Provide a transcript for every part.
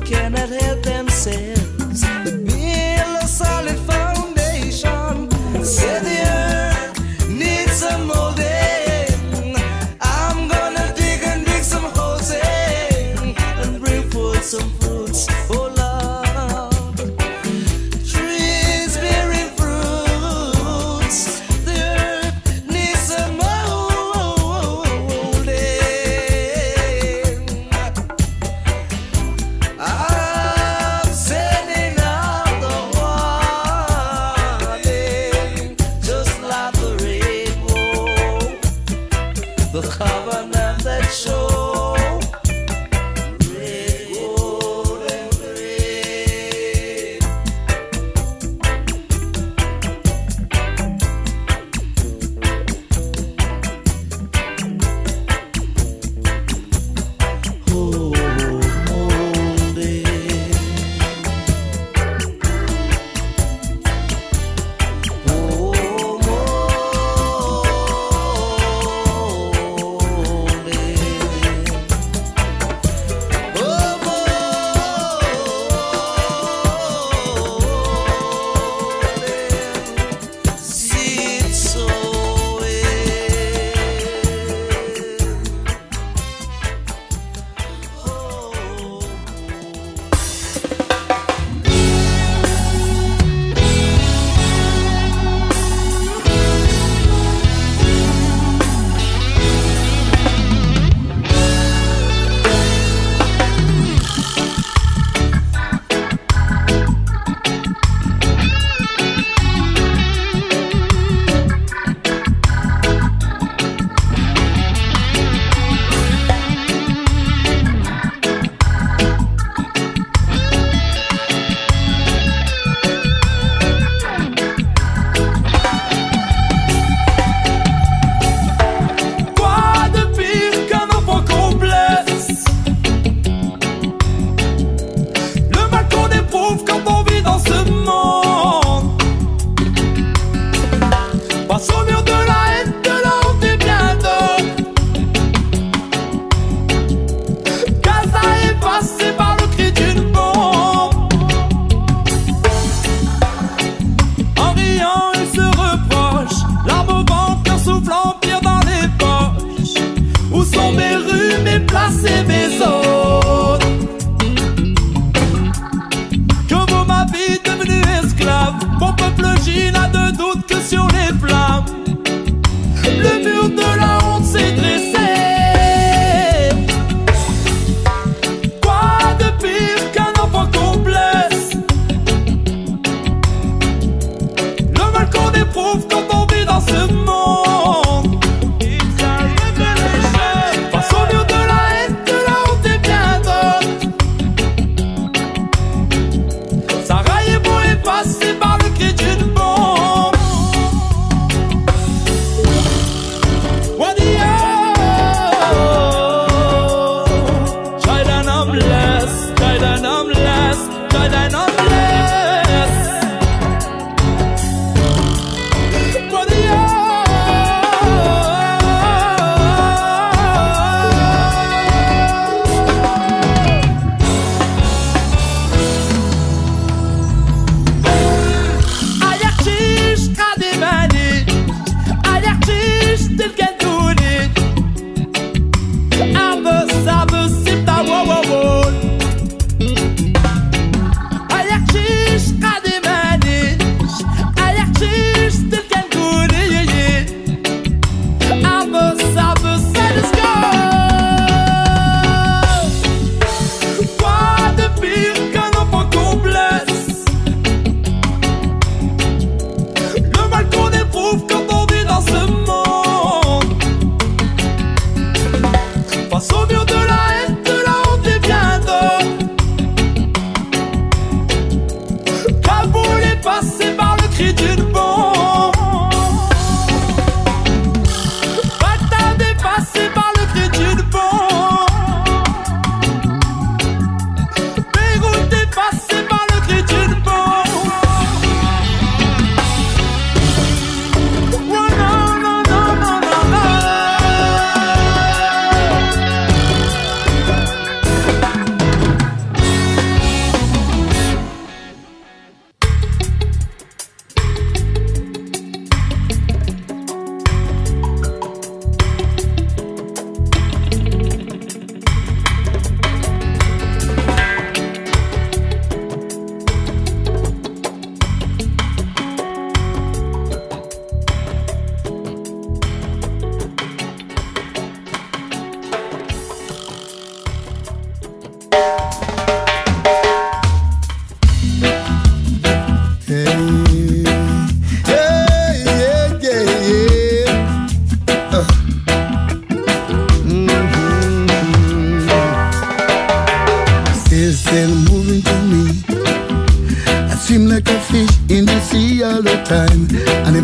looking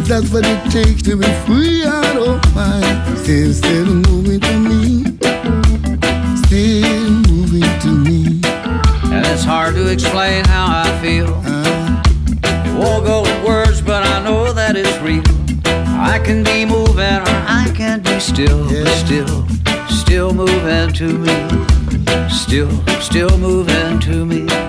that's what it takes to be free, I don't mind. Still, still moving to me. Still moving to me. And it's hard to explain how I feel. Uh, it won't go with words, but I know that it's real. I can be moving or I can be still, yeah. still, still moving to me. Still, still moving to me.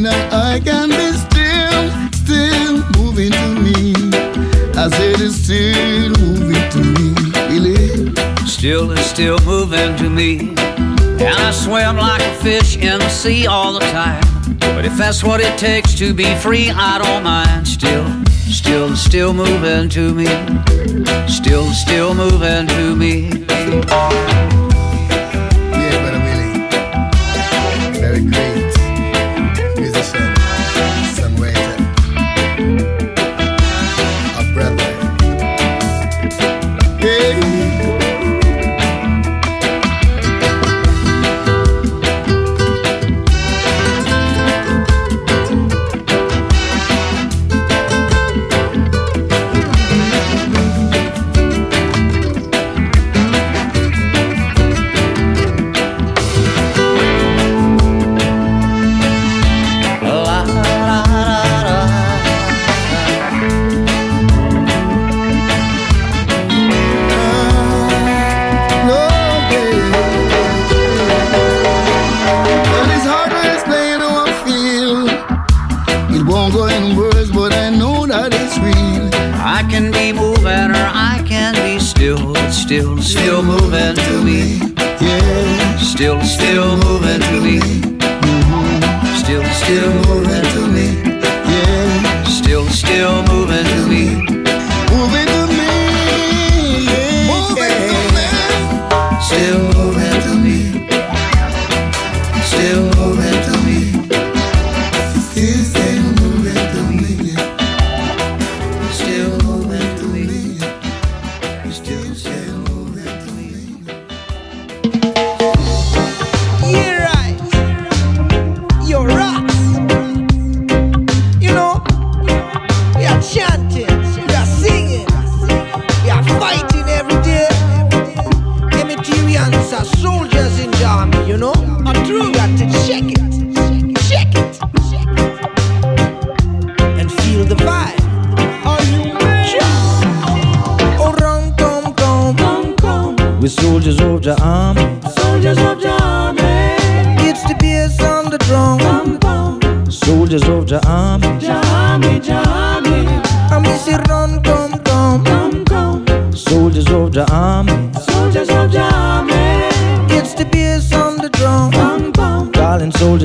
knowing I can be still, still moving to me. I said it's still moving to me, really. Still is still moving to me. And I swim like a fish in the sea all the time. But if that's what it takes to be free, I don't mind. Still, still, still moving to me. Still, still moving to me.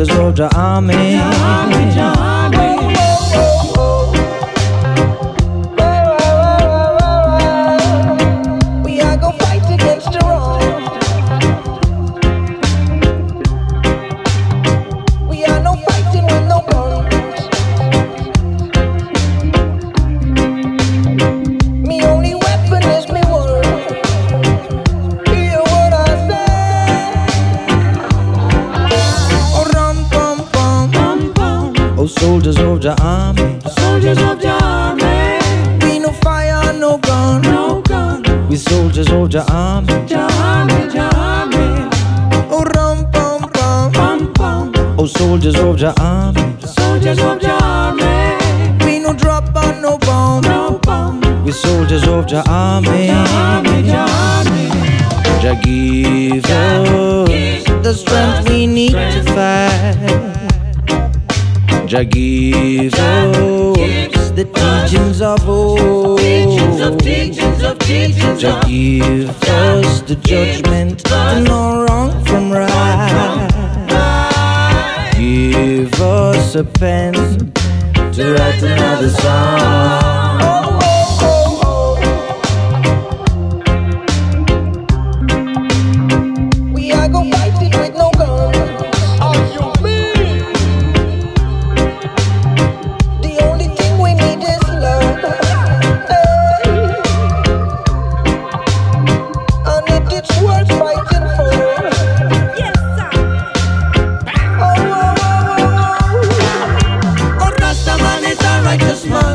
Soldier of army. Army, the army.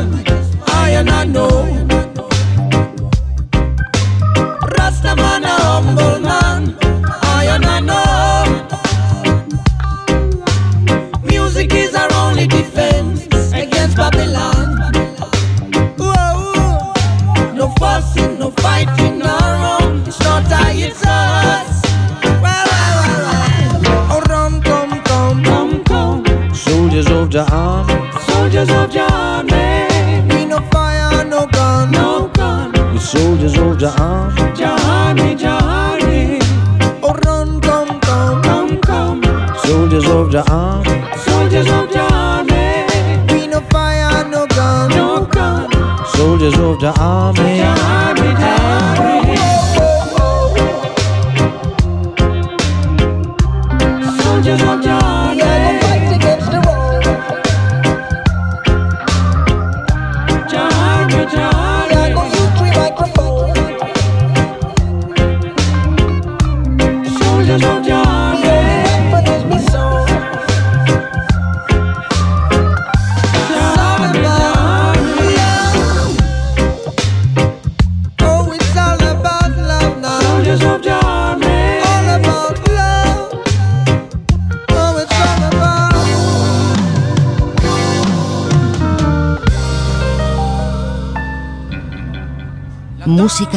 I and I know. The army.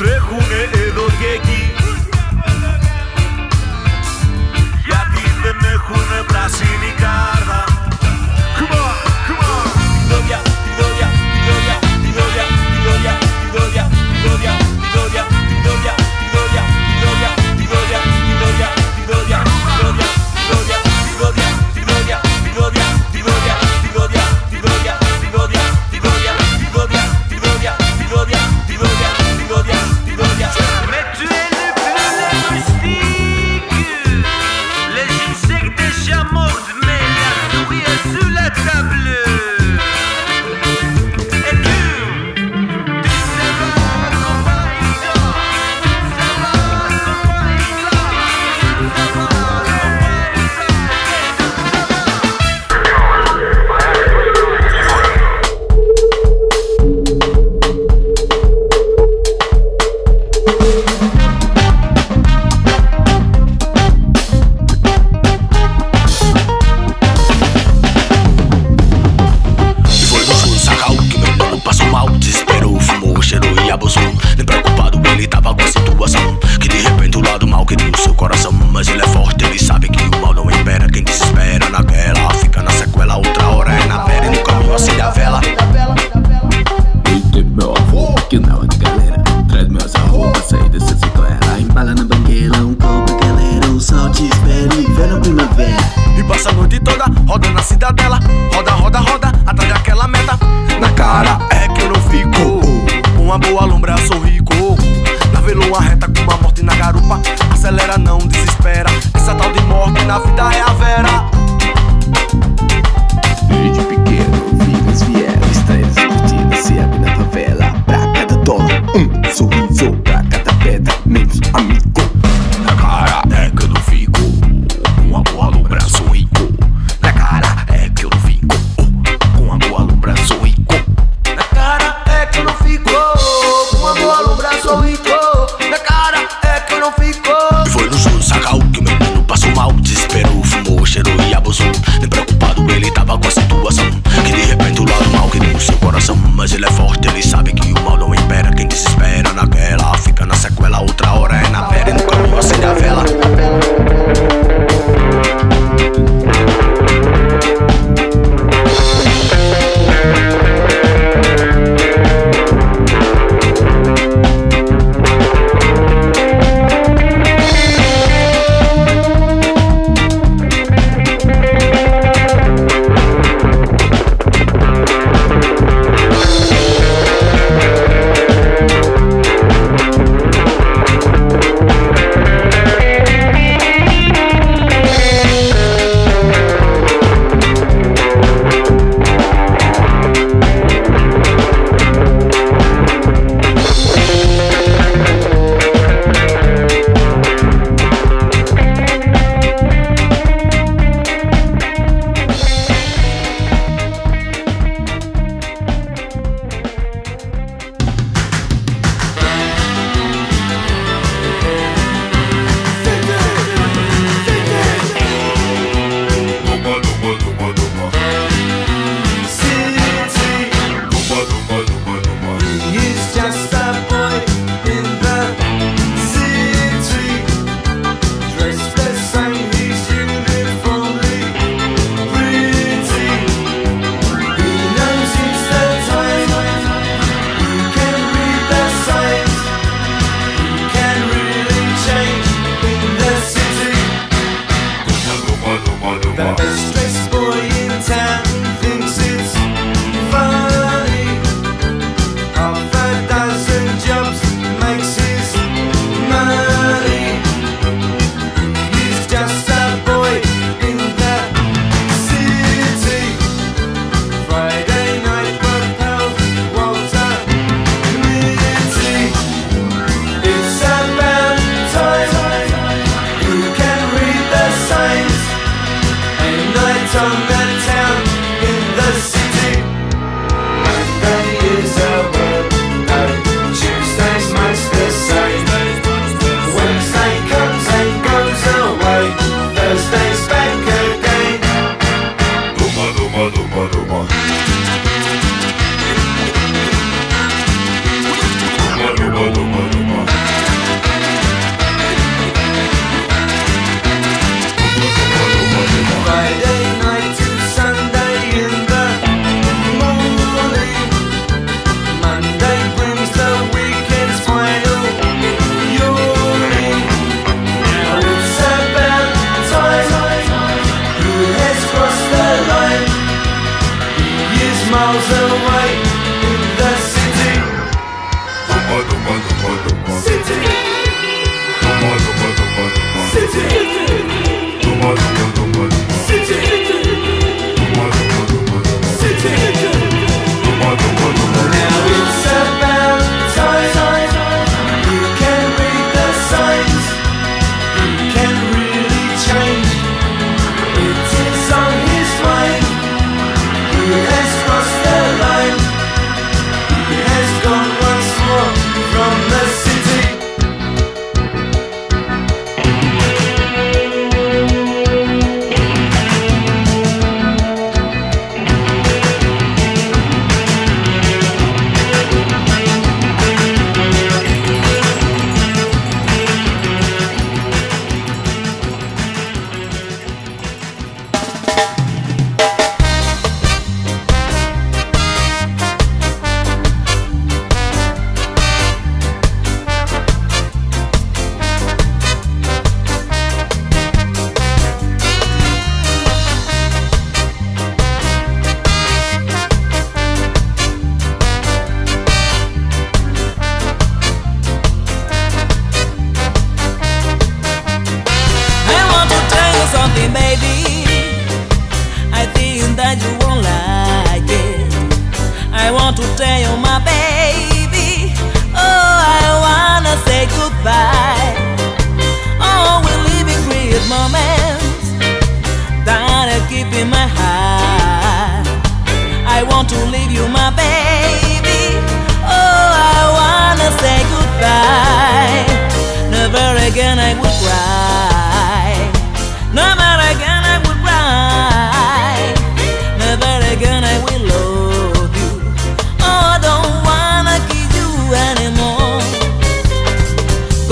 străhune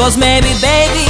Cause maybe, baby,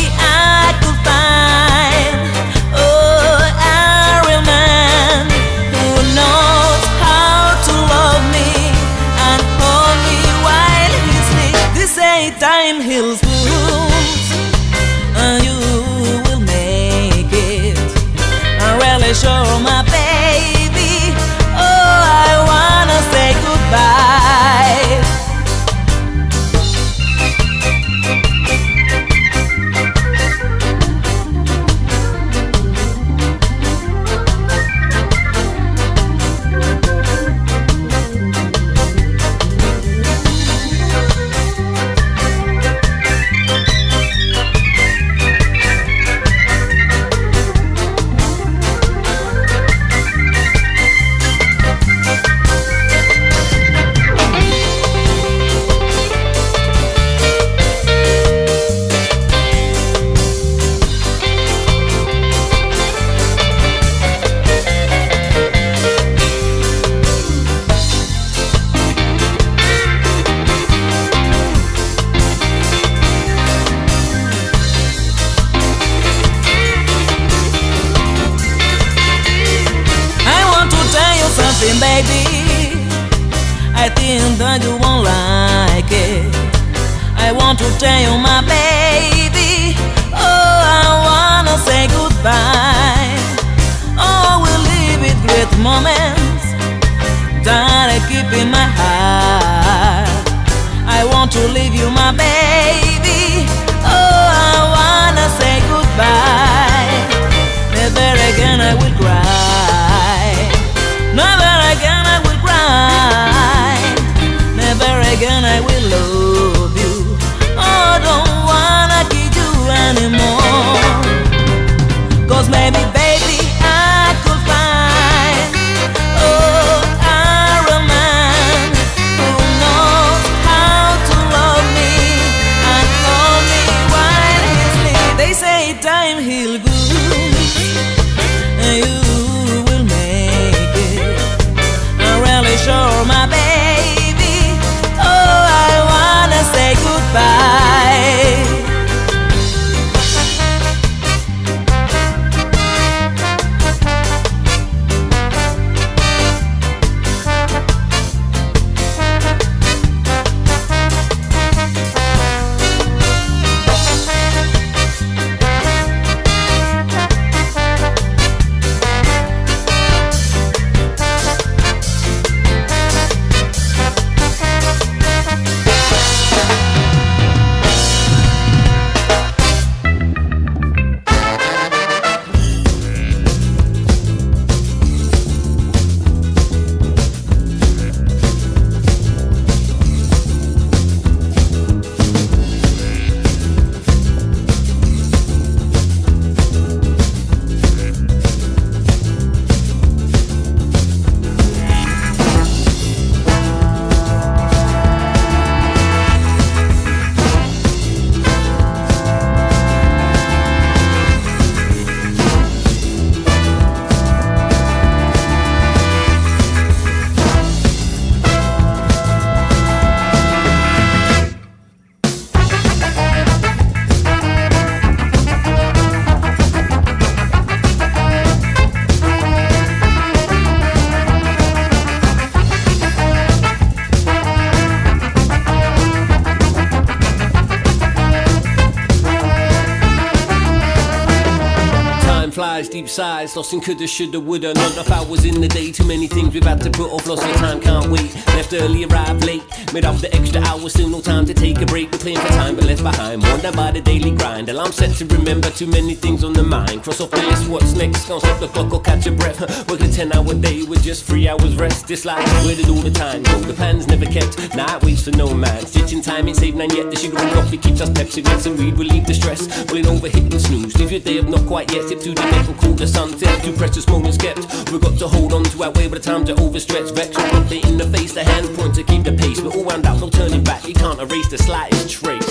sighs, lost in coulda, shoulda, woulda. Not enough hours in the day, too many things we've had to put off. Lost of time, can't wait. Left early, arrived late. Made up the extra hours, still no time to take a break. We're playing for time, but left behind. Worn down by the daily grind. Alarm set to remember too many things on the mind. Cross off the list, what's next? Can't stop the clock or catch a breath. Working a 10 hour day with just three hours rest. This life, where did all the time go? The plan's never kept. It waits for no man. Stitching time ain't saved none yet. The sugar and coffee keeps us pep. Cigarettes and weed relieve the stress. Rolling over, hitting snooze. Leave your day of not quite yet. Tip to the neck and cool the sunset. Two precious moments kept. We've got to hold on to our way, but the time to overstretch. Vex, put it in the face. The hand point to keep the pace. We're all wound out, no turning back. You can't erase the slightest trace.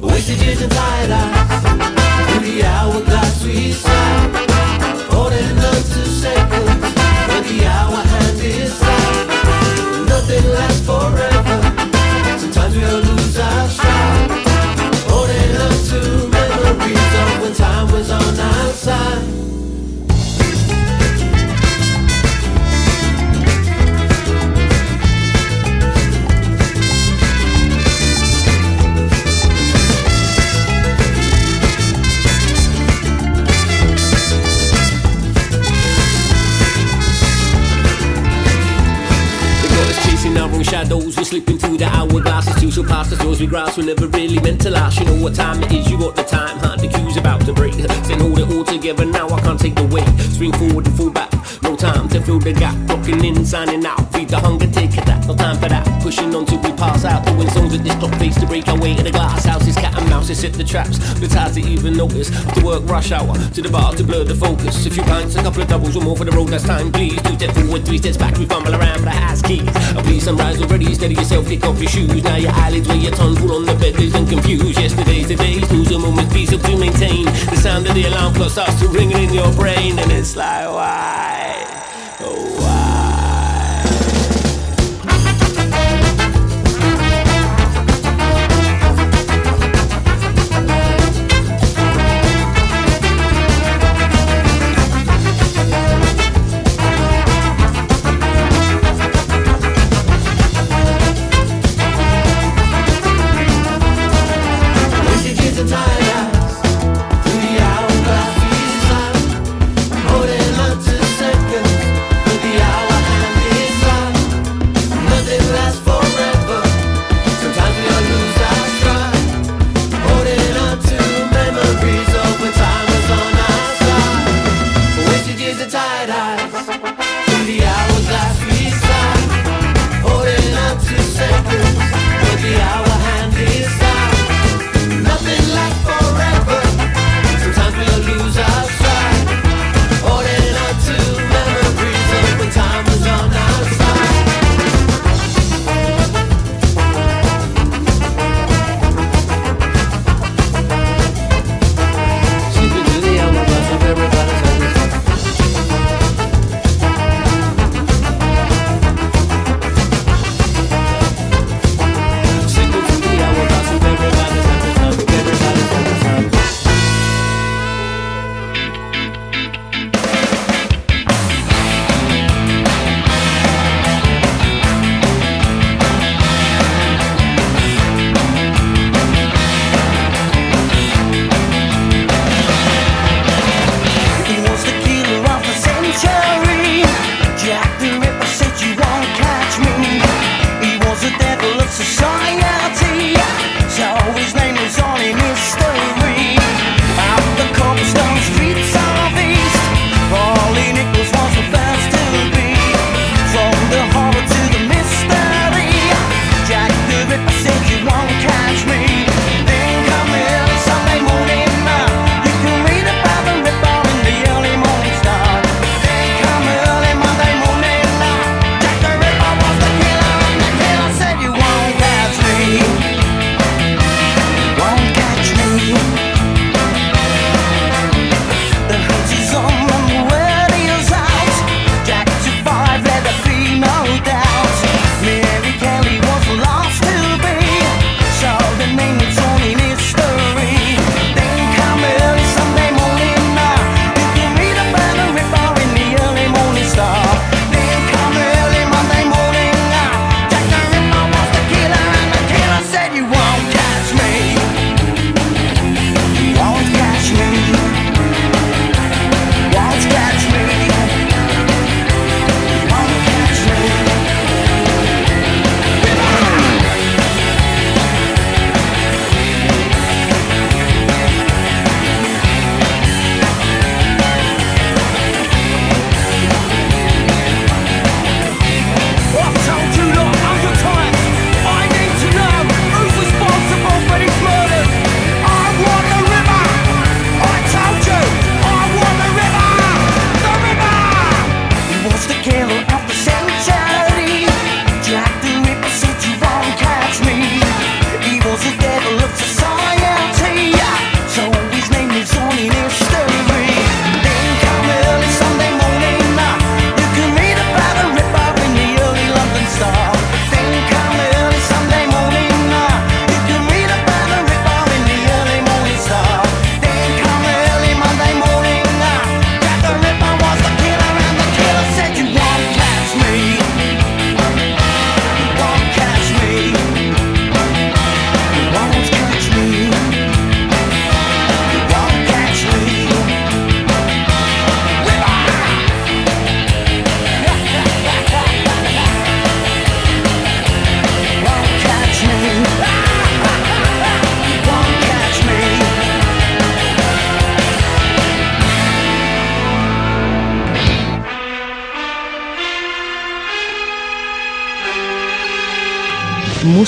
Wasted years and tired eyes the hourglass we slide shadows. Slipping through the hourglasses. Two shall pass the doors we grasp. We're never really meant to last. You know what time it is. You got the time. Hard the cue's about to break. Then hold it all together. Now I can't take the weight. Swing forward and fall back. No time to fill the gap. Clocking in, signing out. Feed the hunger, take it that. No time for that. Pushing on till we pass out. Doing songs at this clock face to break our way to the glass house. Is cat and mouse. They set the traps. The ties to even notice. To work rush hour. To the bar to blur the focus. A few pints, a couple of doubles or more for the road. That's time, please. Two steps forward, three steps back. We fumble around for the house keys. Oh, please, sunrise already. Steady yourself, your shoes. Now your eyelids where your tongue pull on the bed and confused. Yesterday's the today's lose a moment's peace up to maintain. The sound of the alarm clock starts to ring in your brain, and it's like, why?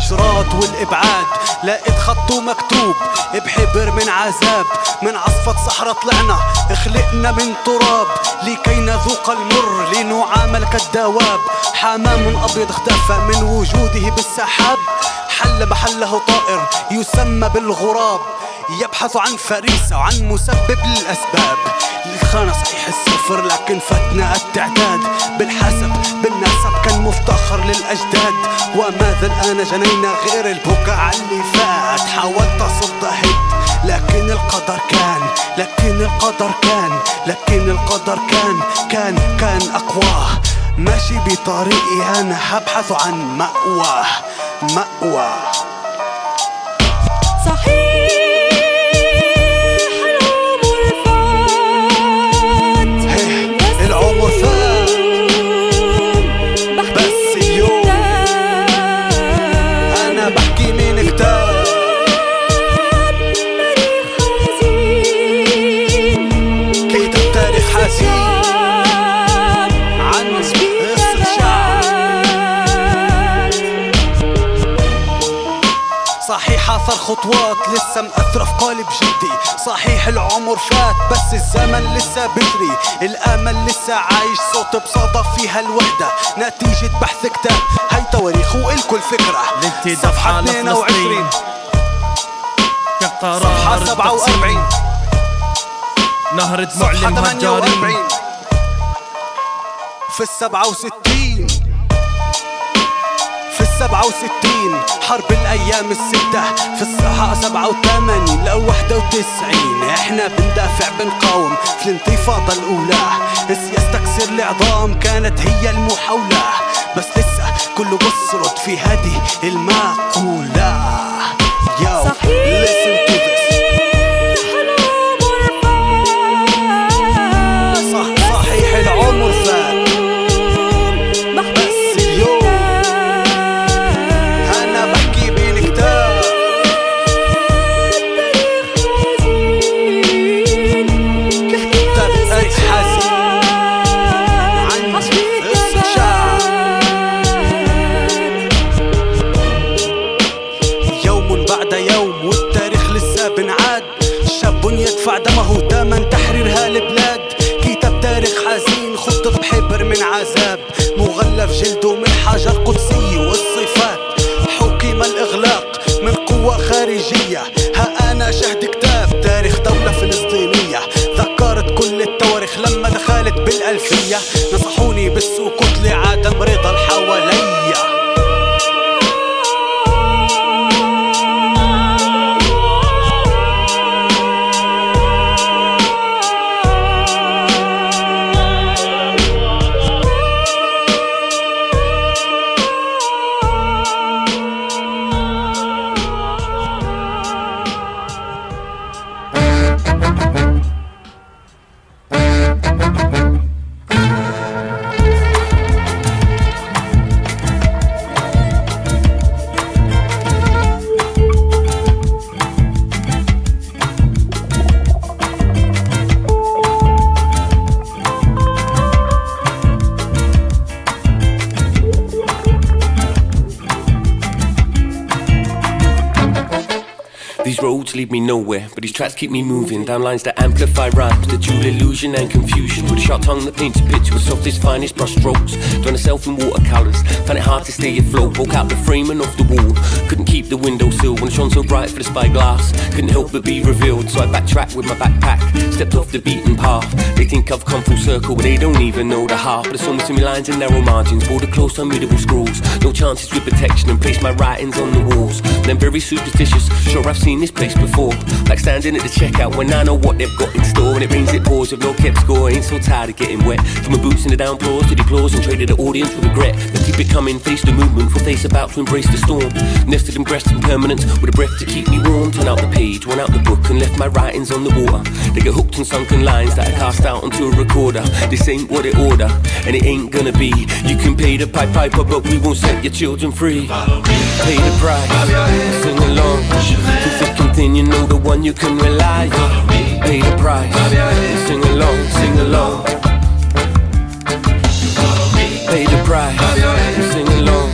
بالهجرات والإبعاد. لقيت خطه مكتوب بحبر من عذاب. من عصفة صحراء طلعنا خلقنا من تراب. لكي نذوق المر لنعامل كالدواب. حمام أبيض اختفى من وجوده بالسحاب. حل محله طائر يسمى بالغراب. يبحث عن فريسة وعن مسبب للأسباب. الخانة صحيح الصفر لكن فتنا التعداد. بالحسب بالنسب كان مفتخر للأجداد. وماذا الآن جنينا غير البكاء اللي فات حاولت أصد هد لكن القدر كان لكن القدر كان لكن القدر كان كان كان أقواه ماشي بطريقي أنا هبحث عن مأواه مأواه أثر خطوات لسه مأثرة في قالب جلدي صحيح العمر فات بس الزمن لسه بجري الأمل لسه عايش صوت بصدى فيها الوحدة. نتيجة بحث كتاب هاي تواريخ والكل فكرة. الانتداب صفحة على 22 كقرار صفحة 47 نهر دموع المهجرين 48 في السبعة وستين. في السبعة وستين حرب الأيام الستة في الصحة سبعة وثمانين لو واحدة وتسعين. إحنا بندافع بنقاوم في الانتفاضة الأولى. سياسة تكسير العظام كانت هي المحاولة. بس لسه كله بصرد في هذه المقولة Yo, listen Roads lead me nowhere, but these tracks keep me moving. Down lines that amplify rhymes, the dual illusion and confusion. With a sharp tongue that paints a picture with softest, finest brush strokes. Done myself in watercolours, found it hard to stay afloat. Broke out the framing off the wall, couldn't keep the windowsill when it shone so bright for the spyglass. Couldn't help but be revealed, so I backtracked with my backpack. Stepped off the beaten path. They think I've come full circle, but they don't even know the half. But there's so many lines and narrow margins, border close, unreadable scrolls. No chances with protection, and place my writings on the walls. Then very superstitious, sure I've seen seen this place before. Like standing at the checkout when I know what they've got in store. When it rains, it pours, with no kept score. Ain't so tired of getting wet. From my boots in the downpours to the applause and traded the audience with regret. But keep it coming, face the movement, full face about to embrace the storm. Nested in breast and permanence, with a breath to keep me warm. Turn out the page, went out the book, and left my writings on the water. They get hooked in sunken lines that I cast out onto a recorder. This ain't what it order, and it ain't gonna be. You can pay the pipe piper, but we won't set your children free. Pay the price, sing along. Thin, you know the one you can rely on. Pay the price, sing along, sing along. Pay the price, sing along.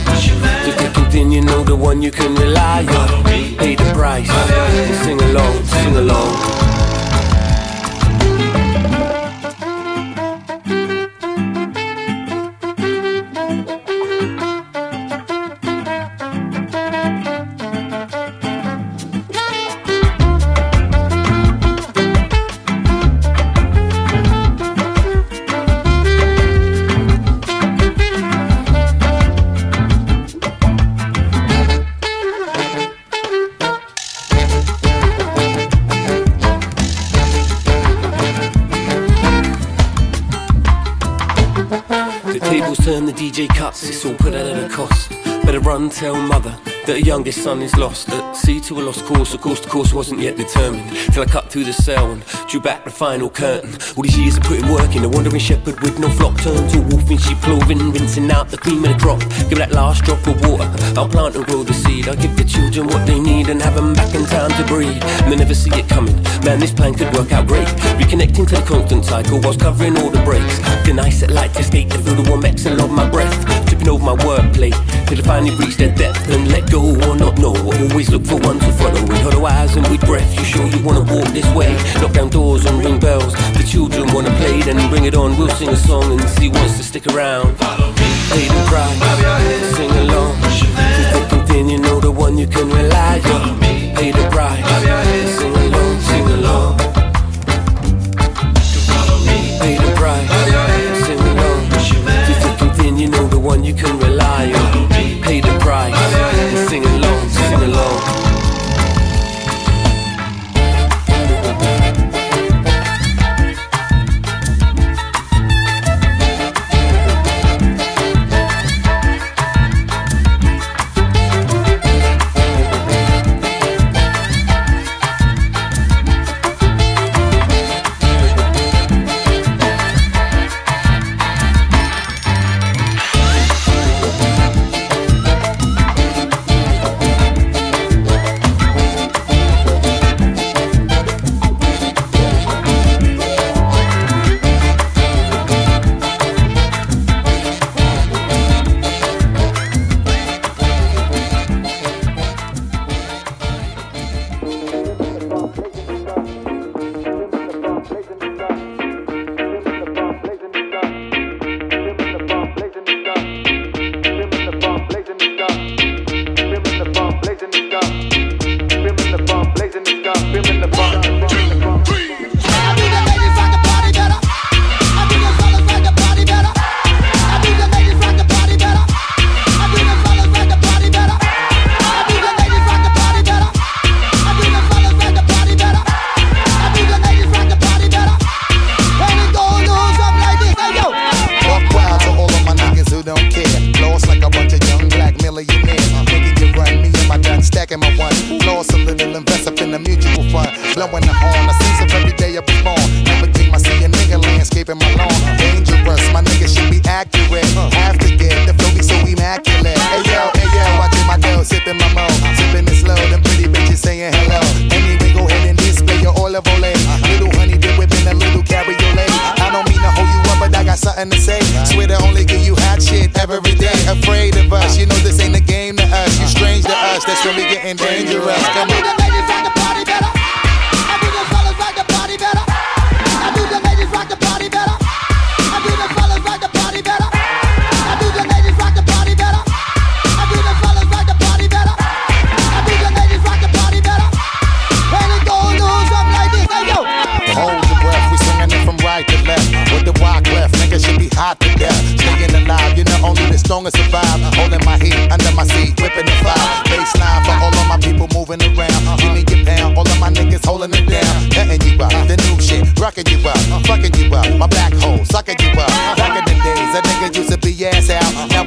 Through thick and you know the one you can rely on. Pay the price, sing along, sing along. DJ cuts, it's all put out at a cost. Better run, tell mother her youngest son is lost. At sea to a lost course, of course the course wasn't yet determined. Till I cut through the cell and drew back the final curtain. All these years of putting work in, a wandering shepherd with no flock turned to a wolf in sheep clothing, rinsing out the cream of the crop. Give that last drop of water, I'll plant and grow the seed. I'll give the children what they need and have them back in time to breed. And they never see it coming. Man, this plan could work out great. Reconnecting to the constant cycle whilst covering all the breaks. Then I set light to escape to feel the warm exhale of my breath. Tripping over my wordplay till I finally reach their depth and let go or not know. Always look for one to follow. With hollow eyes and with breath, you sure you wanna walk this way? Knock down doors and ring bells. The children wanna play, then bring it on. We'll sing a song and see wants to stick around. Follow me. Pay the price, sing along. Thick and thin, you know the one you can rely on. Pay the price, sing along, sing one you can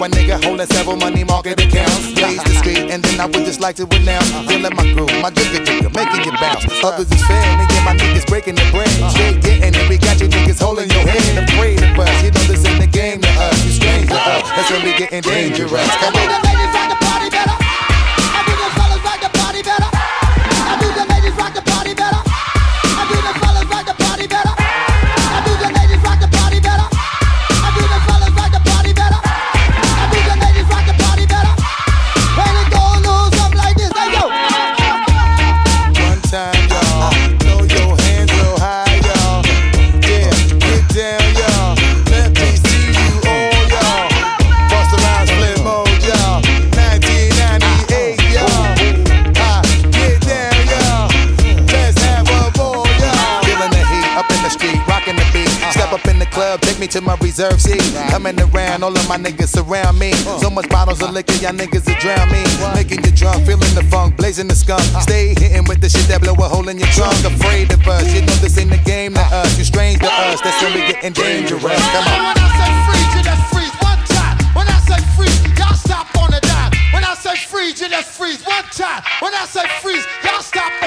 a nigga holding several money market accounts. Blaze the street, and then I would just like to announce, uh-huh. feeling my groove, my jigger jigger, making you bounce. Others is me and my niggas breaking the bread. Uh-huh. Straight getting it, we got you niggas holding your head. Afraid of us, you know this ain't the game to us. You strange to us, that's when we getting dangerous. Come on. Seat. Coming around, all of my niggas surround me. So much bottles of liquor, y'all niggas will drown me. Making you drunk, feeling the funk, blazing the skunk. Stay hitting with the shit that blow a hole in your trunk. Afraid of us, you know this ain't the game to us. You strange to us, that's when we getting dangerous. Come on. When I say freeze, you just freeze one time. When I say freeze, y'all stop on the dime. When I say freeze, you just freeze one time. When I say freeze,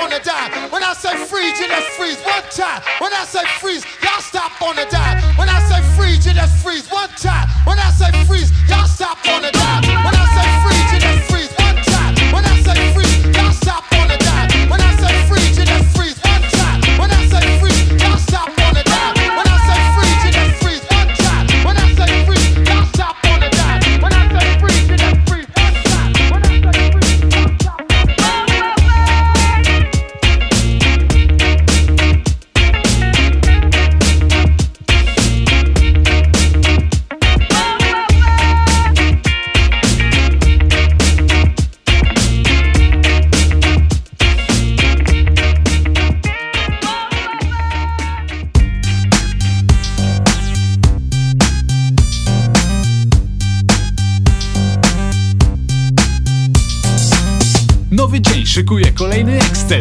on the dime. When I say freeze, you just freeze one time. When I say freeze, y'all stop on the dime. When I say freeze, you just freeze one time. When I say freeze, y'all stop on the dime.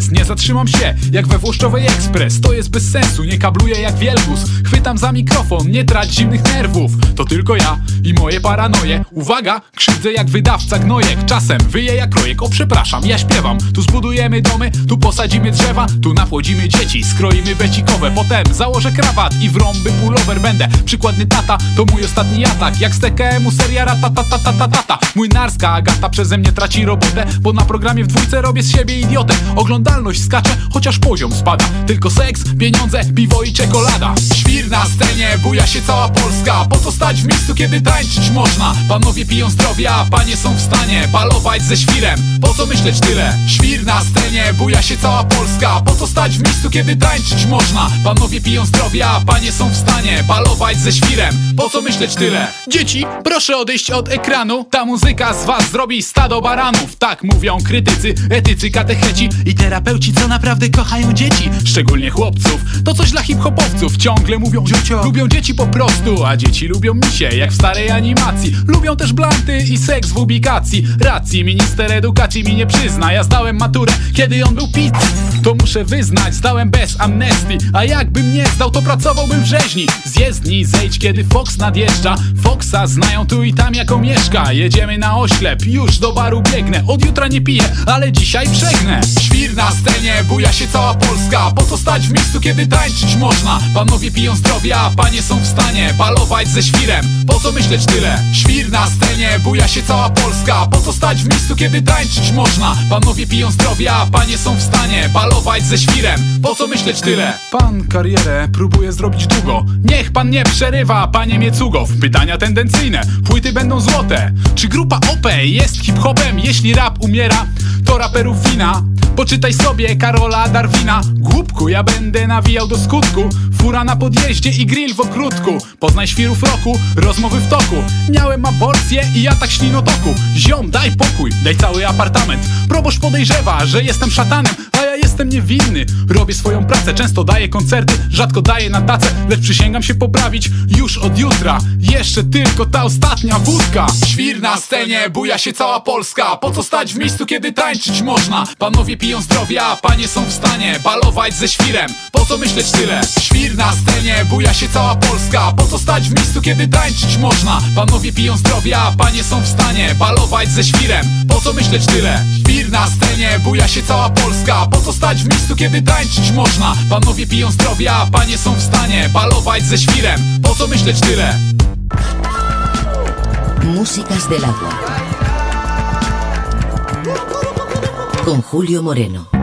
Eksces Nie zatrzymam się jak we Włoszczowej Ekspres To jest bez sensu, nie kabluję jak wielbus. Chwytam za mikrofon, nie trać zimnych nerwów. To tylko ja i moje paranoje. Uwaga, krzywdzę jak wydawca gnojek. Czasem wyję jak rojek, o przepraszam, ja śpiewam. Tu zbudujemy domy, tu posadzimy drzewa Tu napłodzimy dzieci, skroimy becikowe Potem założę krawat i w rąby pullover będę. Przykładny tata, to mój ostatni atak. Jak z TKM-u seria ratatatatata Młynarska Agata przeze mnie traci robotę Bo na programie w dwójce robię z siebie idiotę. Oglądalność skacze, chociaż poziom spada. Tylko seks, pieniądze, piwo i czekolada. Świr na scenie, buja się cała Polska. Po co stać w miejscu, kiedy tańczyć można? Panowie piją zdrowie, a panie są w stanie Balować ze świrem, po co myśleć tyle? Świr na scenie, buja się cała Polska Po co stać w miejscu, kiedy tańczyć można? Panowie piją zdrowie, a panie są w stanie Balować ze świrem, po co myśleć tyle? Dzieci, proszę odejść od ekranu Ta muzyka z was zrobi stado baranów Tak mówią krytycy, etycy, katecheci I terapeuci, co naprawdę kochają dzieci Szczególnie chłopców To coś dla hip-hopowców Ciągle mówią. Lubią dzieci po prostu A dzieci lubią misie, jak w starej animacji. Lubią też blanty i seks w ubikacji. Racji, minister edukacji mi nie przyzna. Ja zdałem maturę, kiedy on był pit To muszę wyznać, zdałem bez amnestii. A jakbym nie zdał, to pracowałbym w rzeźni. Z jezdni zejdź, kiedy Fox nadjeżdża. Foxa znają tu i tam jako mieszka. Jedziemy na oślep, już do baru biegnę. Od jutra nie piję, ale dzisiaj przegnę. Świr na scenie, buja się cała Polska. Po co stać w miejscu, kiedy tańczyć można? Panowie piją zdrowie, a panie są w stanie Balować ze świrem, po co myśleć tyle? Świr na scenie, buja się cała Polska Po co stać w miejscu, kiedy tańczyć można? Panowie piją zdrowie, a panie są w stanie Balować ze świrem, po co myśleć tyle? Pan karierę próbuje zrobić długo Niech pan nie przerywa, panie Miecugow Pytania tendencyjne, płyty będą złote Czy grupa OP jest hip-hopem? Jeśli rap umiera, to raperów wina Poczytaj sobie Karola Darwina. Głupku, ja będę nawijał do skutku. Fura na podjeździe i grill w okrótku Poznaj świrów roku, rozmowy w toku. Miałem aborcję i atak ślinotoku Ziom, daj pokój, daj cały apartament. Proboszcz podejrzewa, że jestem szatanem A ja jestem niewinny. Robię swoją pracę, często daję koncerty Rzadko daję na tacę, lecz przysięgam się poprawić Już od jutra, jeszcze tylko ta ostatnia wódka. Świr na scenie, buja się cała Polska. Po co stać w miejscu, kiedy tańczyć można? Panowie piją zdrowia, panie są w stanie balować ze świrem Po co myśleć tyle? Świr na scenie, buja się cała Polska Po co stać w miejscu, kiedy tańczyć można? Panowie piją zdrowia, panie są w stanie balować ze świrem Po co myśleć tyle? Świr na scenie, buja się cała Polska Po co stać w miejscu, kiedy tańczyć można? Panowie piją zdrowia, panie są w stanie balować ze świrem Po co myśleć tyle? Músicas del agua. con Julio Moreno.